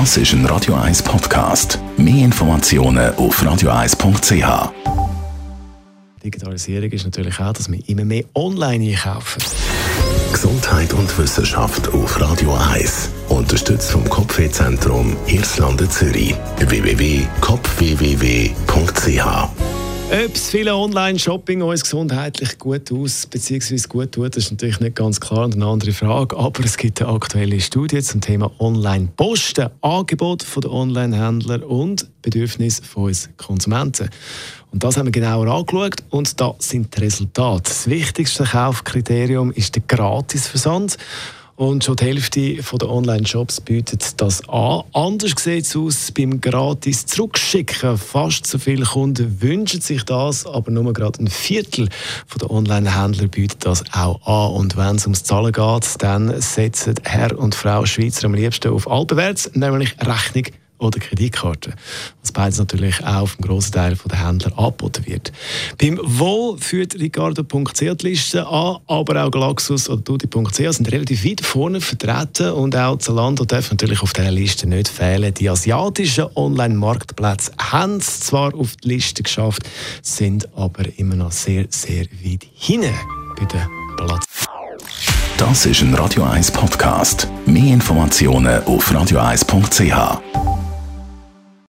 Das ist ein Radio 1 Podcast. Mehr Informationen auf radio1.ch. Digitalisierung ist natürlich auch, dass wir immer mehr online einkaufen. Gesundheit und Wissenschaft auf Radio 1. Unterstützt vom Kopfwehzentrum Irlande Zürich. www.kopfwww.ch ob es viele Online-Shopping uns gesundheitlich gut aus bzw. gut tut, ist natürlich nicht ganz klar und eine andere Frage. Aber es gibt eine aktuelle Studie zum Thema Online-Posten, Angebot der Online-Händler und Bedürfnisse von uns Konsumenten. Und das haben wir genauer angeschaut und da sind die Resultate. Das wichtigste Kaufkriterium ist der Gratisversand. Und schon die Hälfte der Online-Shops bietet das an. Anders sieht es aus beim gratis Zurückschicken. Fast so viele Kunden wünschen sich das, aber nur gerade ein Viertel der Online-Händler bietet das auch an. Und wenn es ums Zahlen geht, dann setzen Herr und Frau Schweizer am liebsten auf altbewährtes, nämlich Rechnung oder Kreditkarte. Was beides natürlich auch auf einem grossen Teil der Händler angeboten wird. Beim Wo führt Ricardo.ch die Liste an, aber auch Galaxus oder Dudi.ch sind relativ weit vorne vertreten und auch Zalando darf natürlich auf dieser Liste nicht fehlen. Die asiatischen Online-Marktplätze haben es zwar auf die Liste geschafft, sind aber immer noch sehr, sehr weit hinten bei den Platz. Das ist ein Radio 1 Podcast. Mehr Informationen auf radio1.ch.